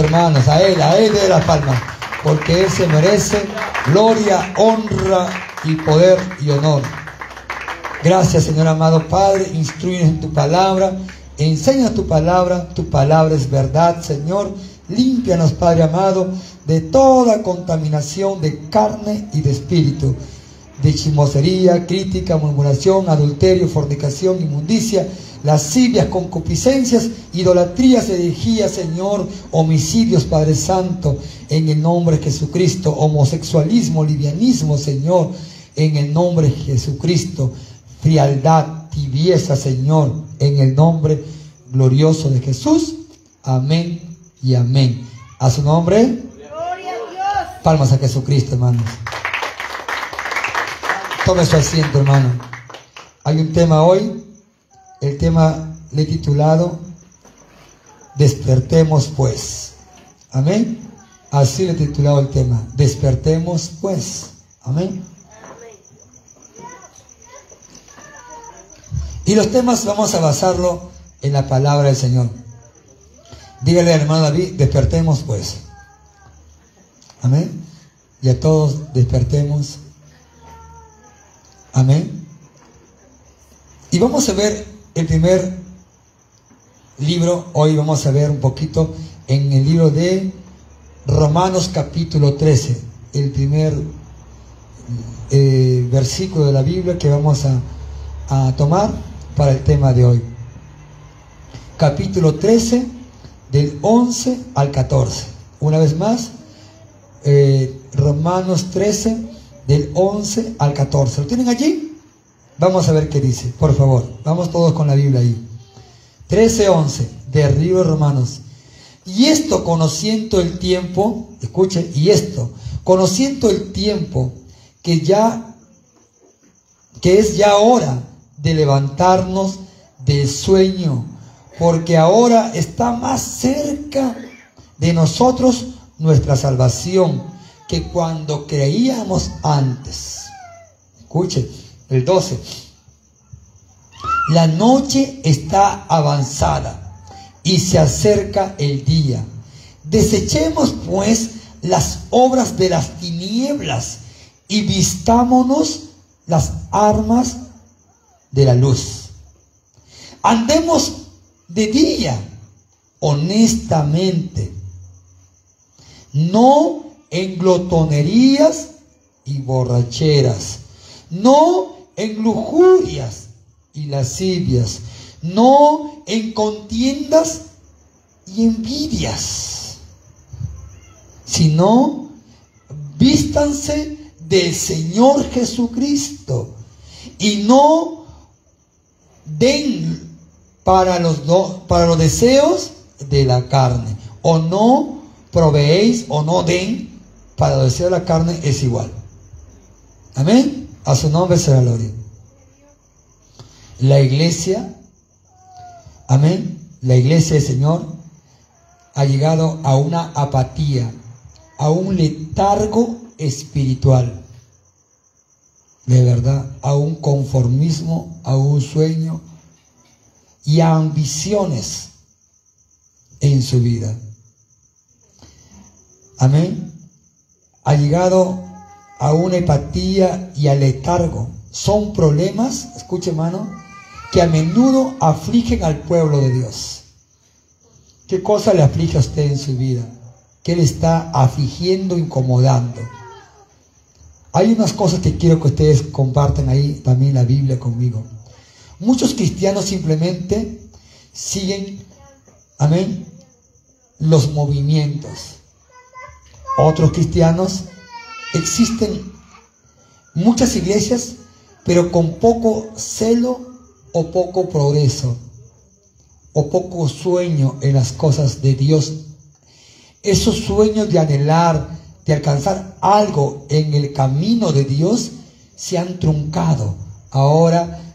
hermanos, a Él, a Él de las palmas, porque Él se merece gloria, honra y poder y honor. Gracias, Señor amado Padre, instruye en tu palabra, enseña tu palabra, tu palabra es verdad, Señor. Límpianos, Padre amado, de toda contaminación de carne y de espíritu, de chismosería, crítica, murmuración, adulterio, fornicación, inmundicia, lascivias, concupiscencias, idolatrías, herejías, Señor, homicidios, Padre Santo, en el nombre de Jesucristo, homosexualismo, livianismo, Señor, en el nombre de Jesucristo, frialdad, tibieza, Señor, en el nombre glorioso de Jesús. Amén y amén. A su nombre. Gloria a Dios. Palmas a Jesucristo, hermanos. Tome su asiento, hermano. Hay un tema hoy. El tema le he titulado Despertemos pues. Amén. Así le he titulado el tema. Despertemos pues. Amén. Y los temas vamos a basarlo en la palabra del Señor. Dígale al hermano David, despertemos pues. Amén. Y a todos despertemos. Amén. Y vamos a ver el primer libro. Hoy vamos a ver un poquito en el libro de Romanos capítulo 13. El primer eh, versículo de la Biblia que vamos a, a tomar para el tema de hoy. Capítulo 13, del 11 al 14. Una vez más, eh, Romanos 13, del 11 al 14. ¿Lo tienen allí? Vamos a ver qué dice, por favor. Vamos todos con la Biblia ahí. 13, 11, de Río Romanos. Y esto conociendo el tiempo, escuchen, y esto, conociendo el tiempo que ya, que es ya hora de levantarnos del sueño, porque ahora está más cerca de nosotros nuestra salvación que cuando creíamos antes. Escuche, el 12. La noche está avanzada y se acerca el día. Desechemos pues las obras de las tinieblas y vistámonos las armas de la luz. Andemos de día, honestamente, no en glotonerías y borracheras, no en lujurias y lascivias, no en contiendas y envidias, sino vístanse del Señor Jesucristo y no den para los, dos para los deseos de la carne. O no proveéis o no den para los deseos de la carne es igual. Amén. A su nombre será gloria. La iglesia, amén. La iglesia del Señor ha llegado a una apatía, a un letargo espiritual de verdad a un conformismo, a un sueño y a ambiciones en su vida. Amén. Ha llegado a una hepatía y al letargo. Son problemas, escuche hermano, que a menudo afligen al pueblo de Dios. ¿Qué cosa le aflige a usted en su vida? ¿Qué le está afligiendo, incomodando? Hay unas cosas que quiero que ustedes compartan ahí también la Biblia conmigo. Muchos cristianos simplemente siguen, amén, los movimientos. Otros cristianos existen muchas iglesias, pero con poco celo o poco progreso o poco sueño en las cosas de Dios. Esos sueños de anhelar, de alcanzar algo en el camino de Dios se han truncado. Ahora,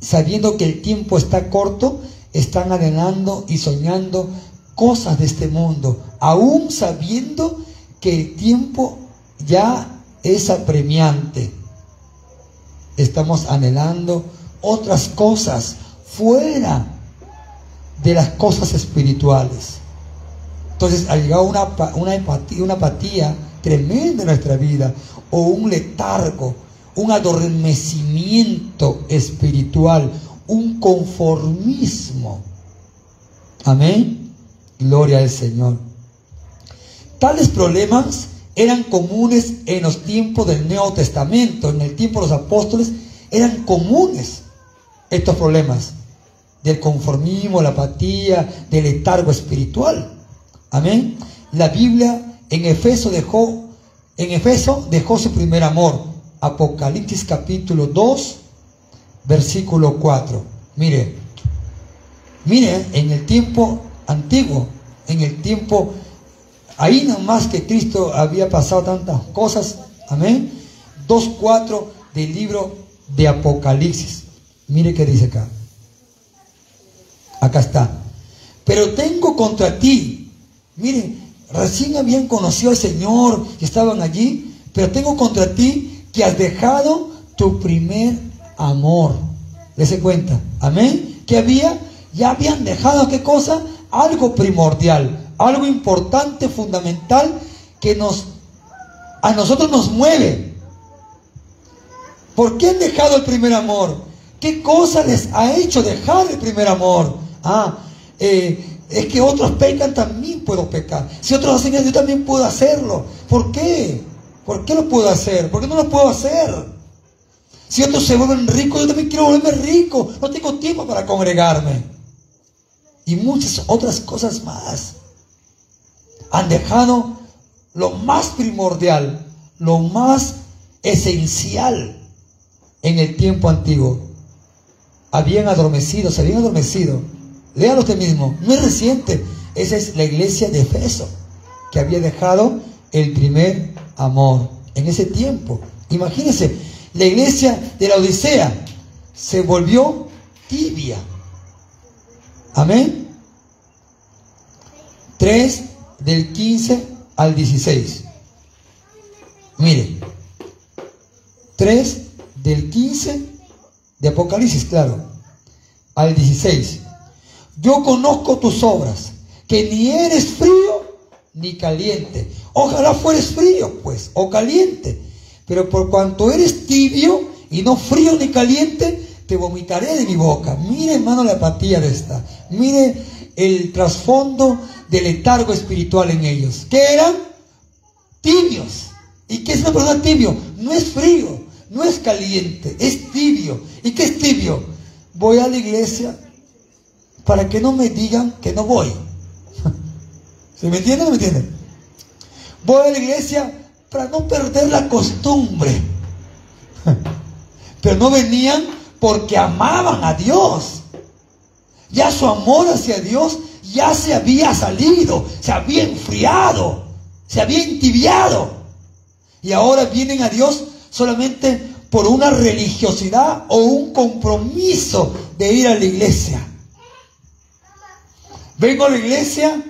sabiendo que el tiempo está corto, están anhelando y soñando cosas de este mundo, aún sabiendo que el tiempo ya es apremiante. Estamos anhelando otras cosas fuera de las cosas espirituales. Entonces ha llegado una, empatía, una apatía tremenda en nuestra vida, o un letargo, un adormecimiento espiritual, un conformismo. Amén. Gloria al Señor. Tales problemas eran comunes en los tiempos del Nuevo Testamento, en el tiempo de los apóstoles, eran comunes estos problemas del conformismo, la apatía, del letargo espiritual. Amén. La Biblia en Efeso dejó, en Efeso dejó su primer amor. Apocalipsis capítulo 2, versículo 4. Mire, mire, en el tiempo antiguo, en el tiempo, ahí nomás que Cristo había pasado tantas cosas, amén. 2.4 del libro de Apocalipsis. Mire qué dice acá. Acá está. Pero tengo contra ti. Miren, recién habían conocido al Señor y estaban allí. Pero tengo contra ti que has dejado tu primer amor. Dese cuenta. Amén. Que había, ya habían dejado qué cosa? Algo primordial, algo importante, fundamental, que nos, a nosotros nos mueve. ¿Por qué han dejado el primer amor? ¿Qué cosa les ha hecho dejar el primer amor? Ah, eh, es que otros pecan, también puedo pecar. Si otros hacen eso, yo también puedo hacerlo. ¿Por qué? ¿Por qué lo puedo hacer? ¿Por qué no lo puedo hacer? Si otros se vuelven ricos, yo también quiero volverme rico. No tengo tiempo para congregarme. Y muchas otras cosas más. Han dejado lo más primordial, lo más esencial en el tiempo antiguo. Habían adormecido, se habían adormecido Léalo usted mismo, no es reciente. Esa es la iglesia de Efeso, que había dejado el primer amor en ese tiempo. Imagínense, la iglesia de la Odisea se volvió tibia. Amén. 3 del 15 al 16. Mire, 3 del 15 de Apocalipsis, claro, al 16. Yo conozco tus obras, que ni eres frío ni caliente. Ojalá fueres frío, pues, o caliente. Pero por cuanto eres tibio y no frío ni caliente, te vomitaré de mi boca. Mire, hermano, la apatía de esta. Mire el trasfondo del letargo espiritual en ellos. ¿Qué eran? Tibios. ¿Y qué es una persona tibio? No es frío, no es caliente, es tibio. ¿Y qué es tibio? Voy a la iglesia, para que no me digan que no voy. ¿Se me entiende o no me entiende? Voy a la iglesia para no perder la costumbre. Pero no venían porque amaban a Dios. Ya su amor hacia Dios ya se había salido, se había enfriado, se había entibiado. Y ahora vienen a Dios solamente por una religiosidad o un compromiso de ir a la iglesia. Vengo a la iglesia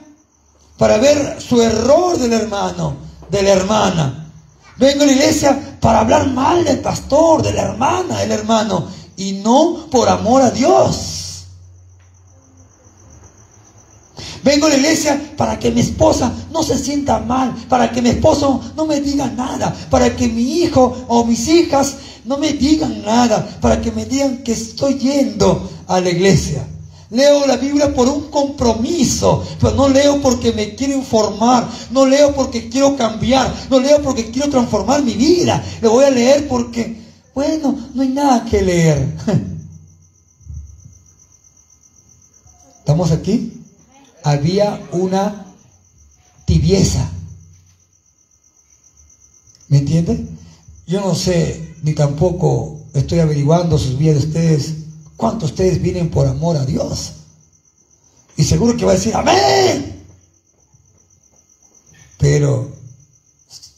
para ver su error del hermano, de la hermana. Vengo a la iglesia para hablar mal del pastor, de la hermana, del hermano, y no por amor a Dios. Vengo a la iglesia para que mi esposa no se sienta mal, para que mi esposo no me diga nada, para que mi hijo o mis hijas no me digan nada, para que me digan que estoy yendo a la iglesia. Leo la Biblia por un compromiso, pero no leo porque me quiero informar, no leo porque quiero cambiar, no leo porque quiero transformar mi vida. Lo voy a leer porque, bueno, no hay nada que leer. ¿Estamos aquí? Había una tibieza. ¿Me entiende? Yo no sé, ni tampoco estoy averiguando sus vidas de ustedes ¿Cuántos de ustedes vienen por amor a Dios? Y seguro que va a decir, amén. Pero,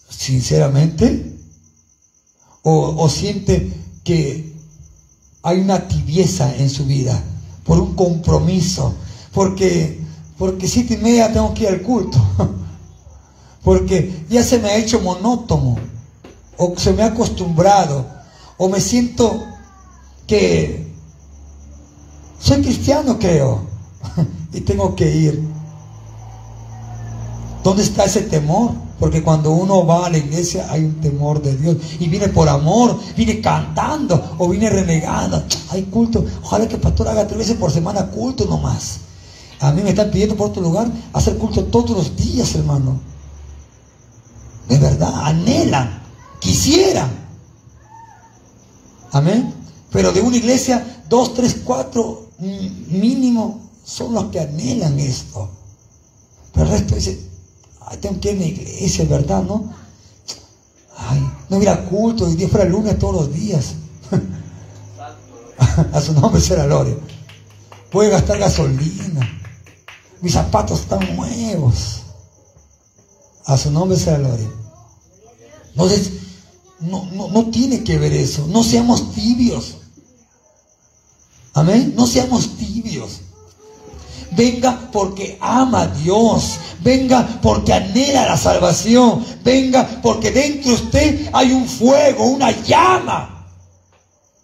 sinceramente, o, siente que hay una tibieza en su vida por un compromiso, porque, porque siete y media tengo que ir al culto, porque ya se me ha hecho monótono, o se me ha acostumbrado, o me siento que soy cristiano, creo, y tengo que ir. ¿Dónde está ese temor? Porque cuando uno va a la iglesia hay un temor de Dios. Y viene por amor, viene cantando o viene renegando. Hay culto. Ojalá que el pastor haga tres veces por semana culto nomás. A mí me están pidiendo por otro lugar hacer culto todos los días, hermano. De verdad, anhelan, quisieran. Amén. Pero de una iglesia, dos, tres, cuatro mínimo son los que anhelan esto. Pero el resto dice, tengo que ir a la iglesia, ¿verdad? ¿No? Ay, no ir a culto, y día fuera lunes todos los días. a su nombre será gloria. Puede gastar gasolina. Mis zapatos están nuevos. A su nombre sea gloria. Entonces, no, no, no tiene que ver eso. No seamos tibios. Amén. No seamos tibios. Venga porque ama a Dios. Venga porque anhela la salvación. Venga porque dentro de usted hay un fuego, una llama.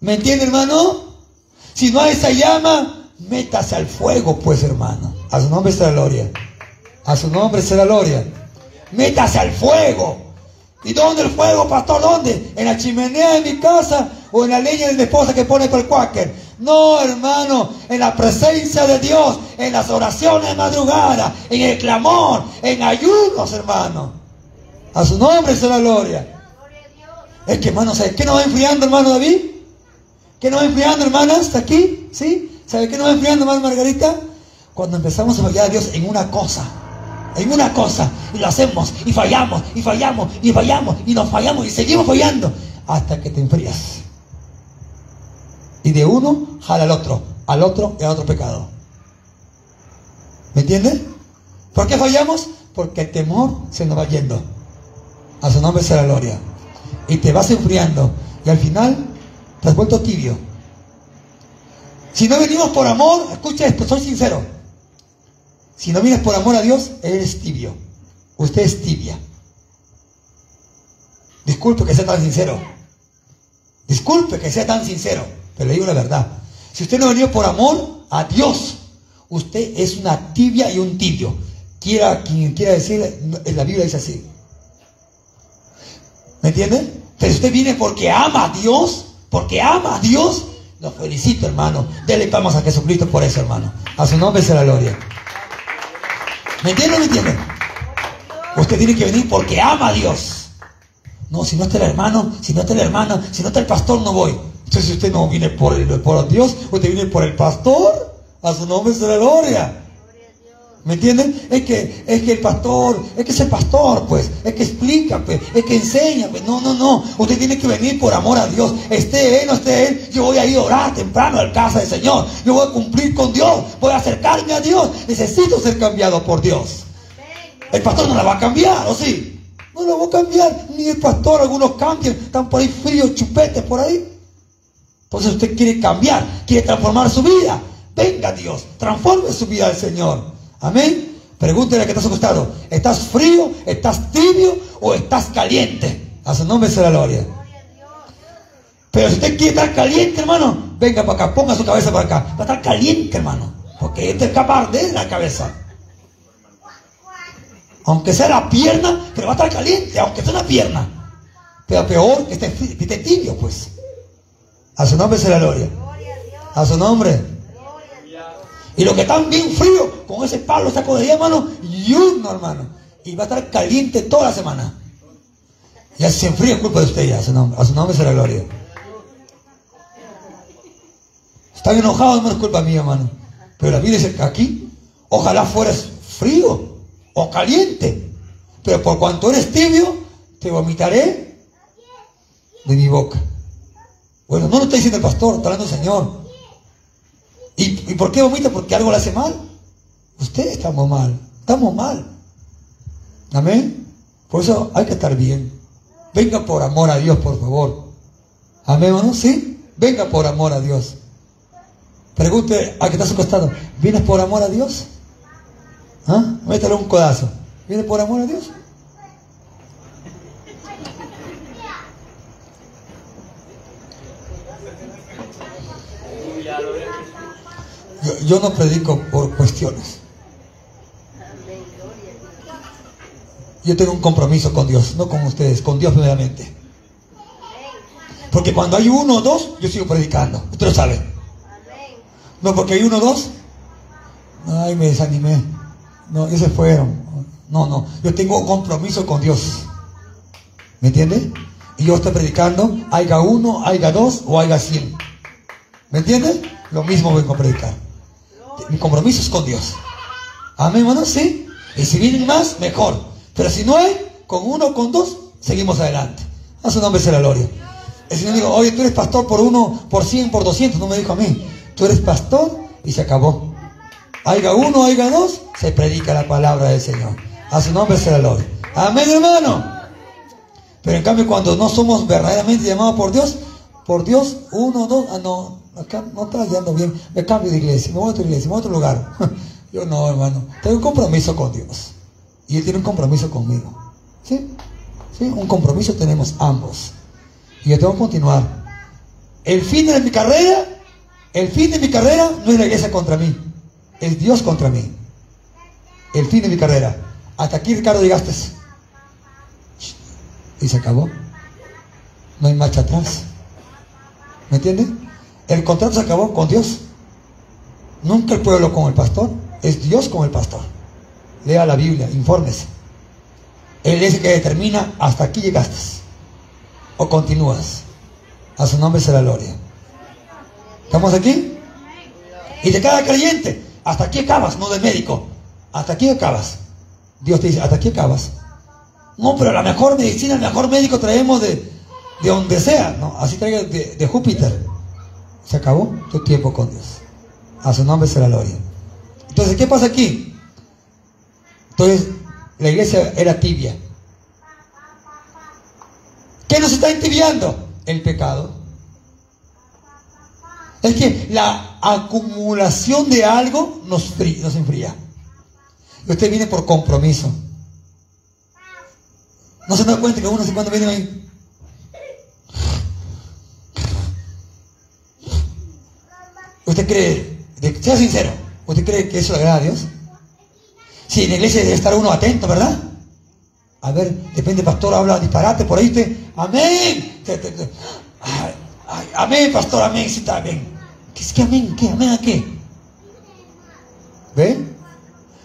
¿Me entiende, hermano? Si no hay esa llama, métase al fuego, pues, hermano. A su nombre será gloria. A su nombre será gloria. Métase al fuego. ¿Y dónde el fuego, pastor? ¿Dónde? ¿En la chimenea de mi casa o en la leña de mi esposa que pone por el cuáquer? No, hermano, en la presencia de Dios, en las oraciones de madrugada, en el clamor, en ayunos, hermano. A su nombre será gloria. Es que, hermano, ¿sabe qué nos va enfriando, hermano David? ¿Qué nos va enfriando, hermanas? ¿Está aquí? ¿Sí? ¿Sabe qué nos va enfriando, hermano Margarita? Cuando empezamos a fallar a Dios en una cosa, en una cosa, y lo hacemos, y fallamos, y fallamos, y fallamos, y nos fallamos, y seguimos fallando, hasta que te enfrías. Y de uno jala al otro, al otro y al otro pecado. ¿Me entiendes? ¿Por qué fallamos? Porque el temor se nos va yendo. A su nombre la gloria. Y te vas enfriando. Y al final te has vuelto tibio. Si no venimos por amor, escucha esto, soy sincero. Si no vienes por amor a Dios, eres tibio. Usted es tibia. Disculpe que sea tan sincero. Disculpe que sea tan sincero, pero le digo la verdad. Si usted no ha venido por amor a Dios, usted es una tibia y un tibio. Quiera quien quiera decir, en la Biblia dice así. ¿Me entiende? Pero usted viene porque ama a Dios, porque ama a Dios, lo felicito, hermano. Dele palmas a Jesucristo por eso, hermano. A su nombre sea la gloria. ¿Me entiende o no me entiende? Usted tiene que venir porque ama a Dios. No, si no está el hermano, si no está el hermano, si no está el pastor, no voy. Entonces, si usted no viene por, el, por Dios, usted viene por el pastor, a su nombre es la gloria. ¿Me entienden? Es que, es que el pastor, es que es el pastor, pues, es que explica, pues, es que enseña, pues, no, no, no. Usted tiene que venir por amor a Dios. Esté él, no esté él, yo voy a ir a orar temprano al casa del Señor. Yo voy a cumplir con Dios, voy a acercarme a Dios. Necesito ser cambiado por Dios. El pastor no la va a cambiar, ¿o sí? No la va a cambiar, ni el pastor, algunos cambian, están por ahí fríos, chupetes por ahí. Entonces usted quiere cambiar, quiere transformar su vida. Venga Dios, transforme su vida al Señor. Amén. Pregúntele que estás acostado. ¿Estás frío? ¿Estás tibio? ¿O estás caliente? A su nombre será la gloria. Pero si usted quiere estar caliente, hermano, venga para acá, ponga su cabeza para acá. Va a estar caliente, hermano. Porque este es capaz de la cabeza. Aunque sea la pierna, pero va a estar caliente, aunque sea una pierna. Pero peor que esté, que tibio, pues. A su nombre será la gloria. A su nombre. Y los que están bien fríos, con ese palo saco de hermano, y uno, hermano. Y va a estar caliente toda la semana. Ya se enfría es culpa de usted ya, a su nombre, a nombre será gloria. Están enojados, no es culpa mía, hermano. Pero la vida es aquí, ojalá fueras frío o caliente. Pero por cuanto eres tibio, te vomitaré de mi boca. Bueno, no lo está diciendo el pastor, está hablando el Señor. ¿Y, por qué vomita? Porque algo le hace mal. Ustedes estamos mal. Estamos mal. Amén. Por eso hay que estar bien. Venga por amor a Dios, por favor. Amén no? ¿Sí? Venga por amor a Dios. Pregunte a que está a su. ¿Vienes por amor a Dios? ¿Ah? Métale un codazo. ¿Vienes por amor a Dios? Yo, no predico por cuestiones. Yo tengo un compromiso con Dios, no con ustedes, con Dios primeramente. Porque cuando hay uno o dos, yo sigo predicando. Usted lo sabe. No, porque hay uno o dos. Ay, me desanimé. No, ellos se fueron. No, no. Yo tengo un compromiso con Dios. ¿Me entiende? Y yo estoy predicando, haya uno, haya dos o haya cien. ¿Me entiende? Lo mismo vengo a predicar. Mi compromiso es con Dios. Amén, hermano, sí. Y si vienen más, mejor. Pero si no hay, con uno con dos, seguimos adelante. A su nombre sea la gloria. El Señor dijo, oye, tú eres pastor por uno, por cien, por doscientos. No me dijo a mí. Tú eres pastor y se acabó. Haiga uno, haiga dos, se predica la palabra del Señor. A su nombre sea la gloria. Amén, hermano. Pero en cambio, cuando no somos verdaderamente llamados por Dios, por Dios, uno, dos, ah, no, acá no está yendo bien. Me cambio de iglesia, me voy a otra iglesia, me voy a otro lugar. Yo no, hermano. Tengo un compromiso con Dios. Y Él tiene un compromiso conmigo. ¿Sí? ¿Sí? Un compromiso tenemos ambos. Y yo tengo que continuar. El fin de mi carrera, el fin de mi carrera no es la iglesia contra mí. Es Dios contra mí. El fin de mi carrera. Hasta aquí, Ricardo, llegaste. Y se acabó. No hay marcha atrás. ¿Me entiende? El contrato se acabó con Dios. Nunca el pueblo con el pastor. Es Dios con el pastor. Lea la Biblia, infórmese. Él es el que determina hasta aquí llegaste. O continúas. A su nombre será gloria. ¿Estamos aquí? Y de cada creyente, hasta aquí acabas, no del médico. Hasta aquí acabas. Dios te dice, hasta aquí acabas. No, pero la mejor medicina, el mejor médico traemos de, de donde sea. No, así traiga de, de Júpiter. Se acabó tu tiempo con Dios. A su nombre será gloria. Entonces, ¿qué pasa aquí? Entonces, la iglesia era tibia. ¿Qué nos está entibiando? El pecado. Es que la acumulación de algo nos, nos enfría. Usted viene por compromiso. No se da cuenta que uno cuando viene ahí. ¿Usted cree, sea sincero, ¿usted cree que eso le agrada a Dios? Si en la iglesia debe estar uno atento, ¿verdad? A ver, depende, pastor, habla disparate por ahí usted. Amén. amén, pastor, amén, sí bien. ¿Qué es que amén? ¿Qué? ¿Amén a qué? ¿Ve?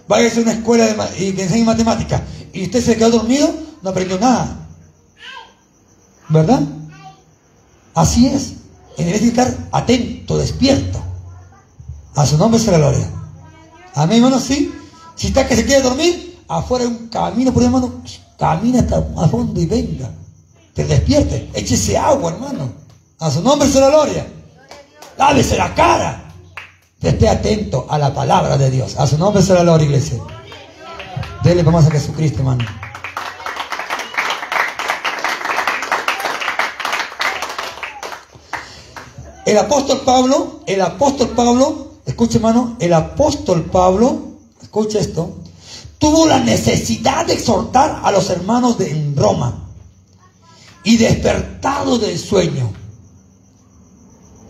Vaya a una escuela y que enseñe matemática y usted se quedó dormido, no aprendió nada. ¿Verdad? Así es. En el estar atento, despierto. A su nombre será gloria. Amén, hermano, sí. Si está que se quiere dormir, afuera hay un camino por hermano, camina hasta a fondo y venga. Te despierte, échese agua, hermano. A su nombre será gloria. Lávese la cara. Esté atento a la palabra de Dios. A su nombre será gloria, iglesia. Dele vamos a Jesucristo, hermano. El apóstol Pablo, el apóstol Pablo escuche hermano, el apóstol Pablo, escuche esto, tuvo la necesidad de exhortar a los hermanos de, en Roma y despertado del sueño.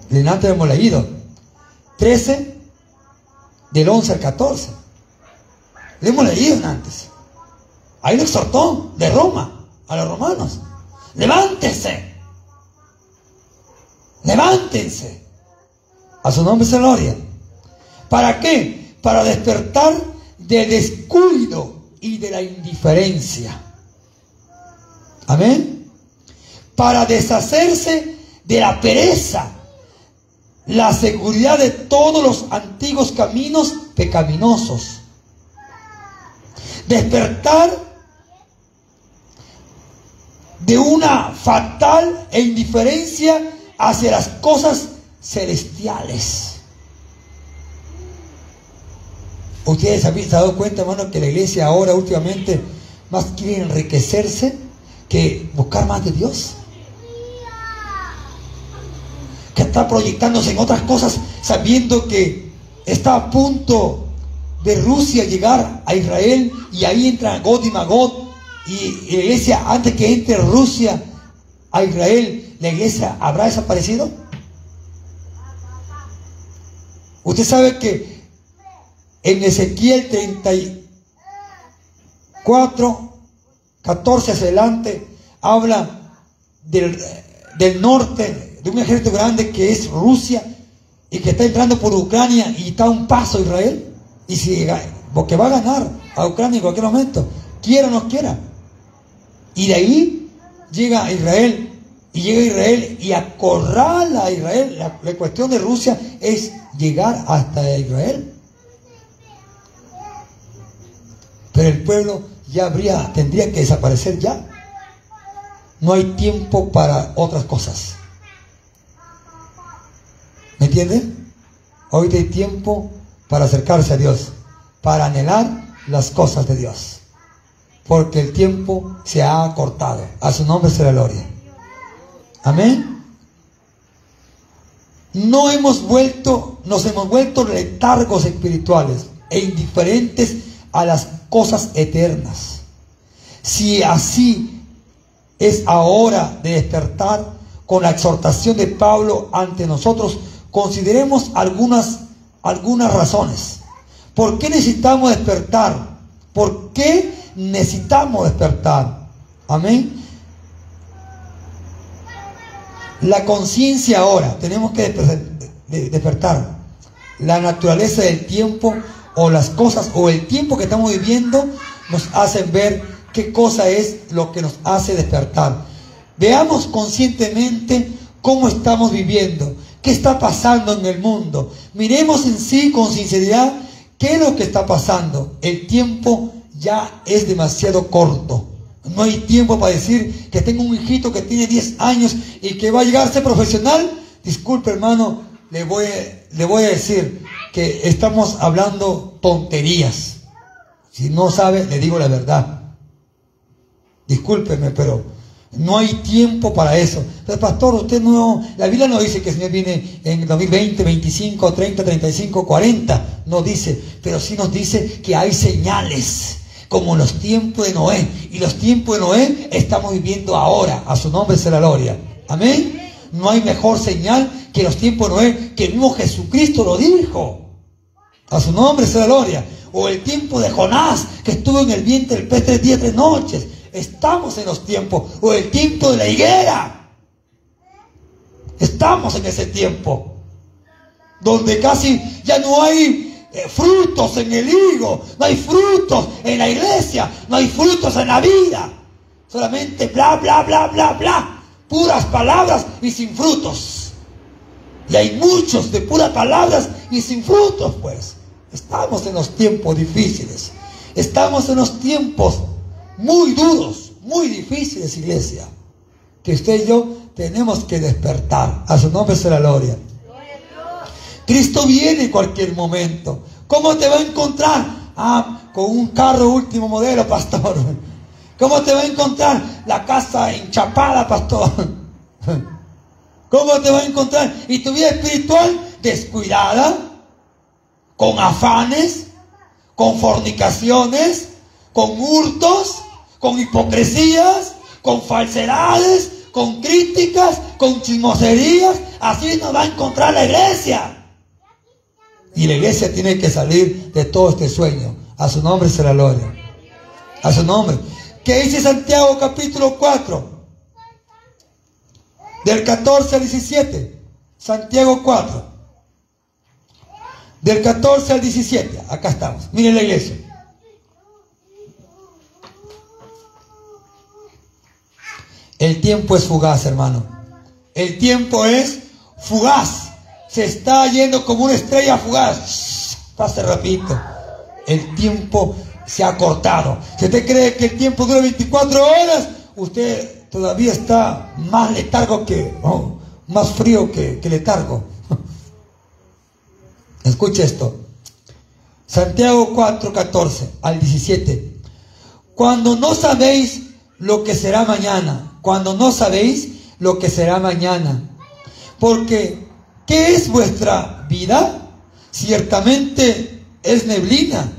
Le antes hemos leído 13 del 11 al 14. Le hemos leído antes. Ahí lo exhortó de Roma a los romanos. Levántense. Levántense. A su nombre se gloria. ¿Para qué? Para despertar del descuido y de la indiferencia. Amén. Para deshacerse de la pereza, la seguridad de todos los antiguos caminos pecaminosos. Despertar de una fatal e indiferencia hacia las cosas celestiales. Ustedes habían dado cuenta, hermano, que la iglesia ahora últimamente más quiere enriquecerse que buscar más de Dios. Que está proyectándose en otras cosas sabiendo que está a punto de Rusia llegar a Israel y ahí entra God y Magod y la iglesia antes que entre Rusia a Israel, la iglesia habrá desaparecido. Usted sabe que en Ezequiel 34, 14 hacia adelante, habla del, del norte, de un ejército grande que es Rusia y que está entrando por Ucrania y está a un paso Israel. Y si, porque va a ganar a Ucrania en cualquier momento, quiera o no quiera. Y de ahí llega Israel y llega Israel y acorrala a Israel. La, la, cuestión de Rusia es llegar hasta Israel. Pero el pueblo ya habría, tendría que desaparecer ya. No hay tiempo para otras cosas. ¿Me entienden? Hoy hay tiempo para acercarse a Dios, para anhelar las cosas de Dios. Porque el tiempo se ha acortado. A su nombre será gloria. Amén. No hemos vuelto, nos hemos vuelto letargos espirituales e indiferentes a las cosas eternas. Si así es ahora de despertar con la exhortación de Pablo ante nosotros, consideremos algunas, algunas razones. ¿Por qué necesitamos despertar? ¿Por qué necesitamos despertar? Amén. La conciencia ahora, tenemos que despertar. La naturaleza del tiempo o las cosas o el tiempo que estamos viviendo nos hacen ver qué cosa es lo que nos hace despertar. Veamos conscientemente cómo estamos viviendo, qué está pasando en el mundo. Miremos en sí con sinceridad qué es lo que está pasando. El tiempo ya es demasiado corto. No hay tiempo para decir que tengo un hijito que tiene 10 años y que va a llegar a ser profesional. Disculpe hermano, le voy, le voy a decir que estamos hablando tonterías. Si no sabe, le digo la verdad. Discúlpeme, pero no hay tiempo para eso. Pero pastor, usted no, la Biblia no dice que el Señor viene en 2020, 25, 30, 35, 40. No dice, pero sí nos dice que hay señales como los tiempos de Noé. Y los tiempos de Noé estamos viviendo ahora. A su nombre será gloria. Amén. No hay mejor señal que los tiempos de Noé, que el mismo Jesucristo lo dijo. A su nombre sea gloria. O el tiempo de Jonás, que estuvo en el vientre del pez tres días, tres noches. Estamos en los tiempos. O el tiempo de la higuera. Estamos en ese tiempo. Donde casi ya no hay eh, frutos en el higo, no hay frutos en la iglesia, no hay frutos en la vida. Solamente bla, bla, bla, bla, bla. Puras palabras y sin frutos. Y hay muchos de puras palabras y sin frutos, pues. Estamos en los tiempos difíciles. Estamos en los tiempos muy duros, muy difíciles, iglesia. Que usted y yo tenemos que despertar. A su nombre será gloria. Cristo viene en cualquier momento. ¿Cómo te va a encontrar? Ah, con un carro último modelo, pastor. ¿Cómo te va a encontrar? La casa enchapada, pastor. ¿Cómo te va a encontrar? ¿Y tu vida espiritual descuidada? ¿Con afanes? ¿Con fornicaciones? ¿Con hurtos? ¿Con hipocresías? ¿Con falsedades? ¿Con críticas? ¿Con chismoserías? Así nos va a encontrar la iglesia. Y la iglesia tiene que salir de todo este sueño. A su nombre será gloria. A su nombre. ¿Qué dice Santiago capítulo 4? Del 14 al 17. Santiago 4. Del 14 al 17. Acá estamos. Miren la iglesia. El tiempo es fugaz, hermano. El tiempo es fugaz se está yendo como una estrella fugaz. Pase rapidito. El tiempo se ha cortado. Si usted cree que el tiempo dura 24 horas, usted todavía está más letargo que, oh, más frío que, que letargo. Escuche esto. Santiago 4, 14 al 17. Cuando no sabéis lo que será mañana, cuando no sabéis lo que será mañana, porque ¿Qué es vuestra vida? Ciertamente es neblina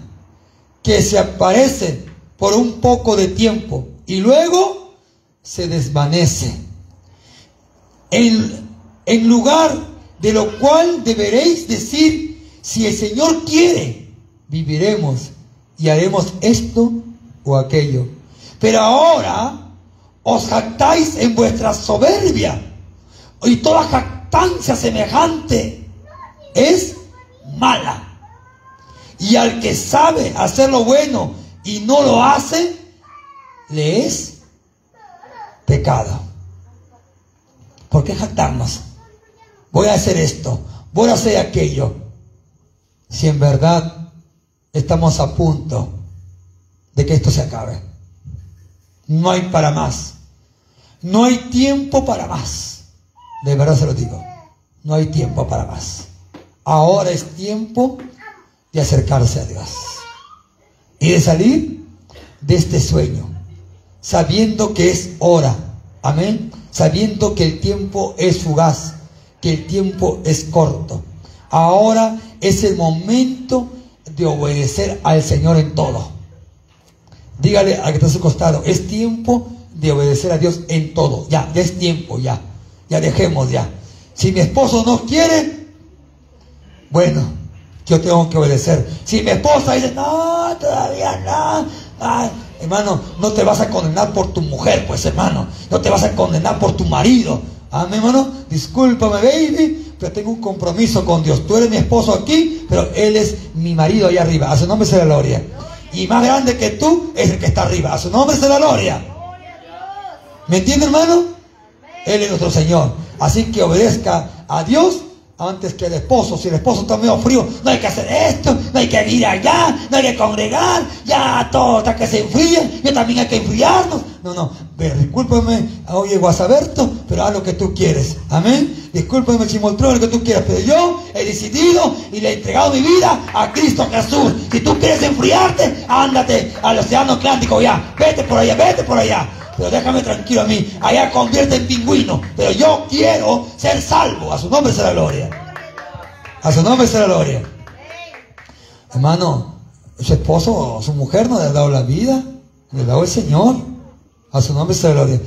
que se aparece por un poco de tiempo y luego se desvanece. En, en lugar de lo cual deberéis decir, si el Señor quiere, viviremos y haremos esto o aquello. Pero ahora os jactáis en vuestra soberbia. Y toda jactancia semejante es mala. Y al que sabe hacer lo bueno y no lo hace, le es pecado. ¿Por qué jactarnos? Voy a hacer esto, voy a hacer aquello. Si en verdad estamos a punto de que esto se acabe. No hay para más. No hay tiempo para más. De verdad se lo digo. No hay tiempo para más. Ahora es tiempo de acercarse a Dios. Y de salir de este sueño. Sabiendo que es hora. Amén. Sabiendo que el tiempo es fugaz. Que el tiempo es corto. Ahora es el momento de obedecer al Señor en todo. Dígale a que está a su costado, es tiempo de obedecer a Dios en todo. Ya, ya es tiempo, ya. Ya dejemos ya. Si mi esposo no quiere, bueno, yo tengo que obedecer. Si mi esposa dice, no, todavía no. hermano, no te vas a condenar por tu mujer, pues hermano. No te vas a condenar por tu marido. Amén, hermano. Discúlpame, baby, pero tengo un compromiso con Dios. Tú eres mi esposo aquí, pero Él es mi marido allá arriba. A su nombre sea la gloria. Y más grande que tú es el que está arriba. A su nombre sea la gloria. ¿Me entiende, hermano? Él es nuestro Señor. Así que obedezca a Dios antes que el esposo. Si el esposo está medio frío, no hay que hacer esto, no hay que ir allá, no hay que congregar, ya todo hasta que se enfríe, yo también hay que enfriarnos. No, no, pero discúlpeme, oye Guasaberto, pero haz lo que tú quieres. Amén. Discúlpeme si lo que tú quieras, pero yo he decidido y le he entregado mi vida a Cristo Jesús. Si tú quieres enfriarte, ándate al océano Atlántico ya, vete por allá, vete por allá. Pero déjame tranquilo a mí. Allá convierte en pingüino. Pero yo quiero ser salvo. A su nombre será gloria. A su nombre será gloria. Hermano, su esposo, su mujer no le ha dado la vida. Le ha dado el Señor. A su nombre será gloria.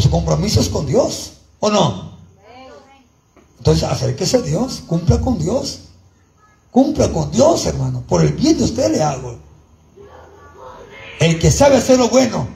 su compromiso es con Dios. ¿O no? Entonces acérquese a Dios. Cumpla con Dios. Cumpla con Dios, hermano. Por el bien de usted le hago. El que sabe hacer lo bueno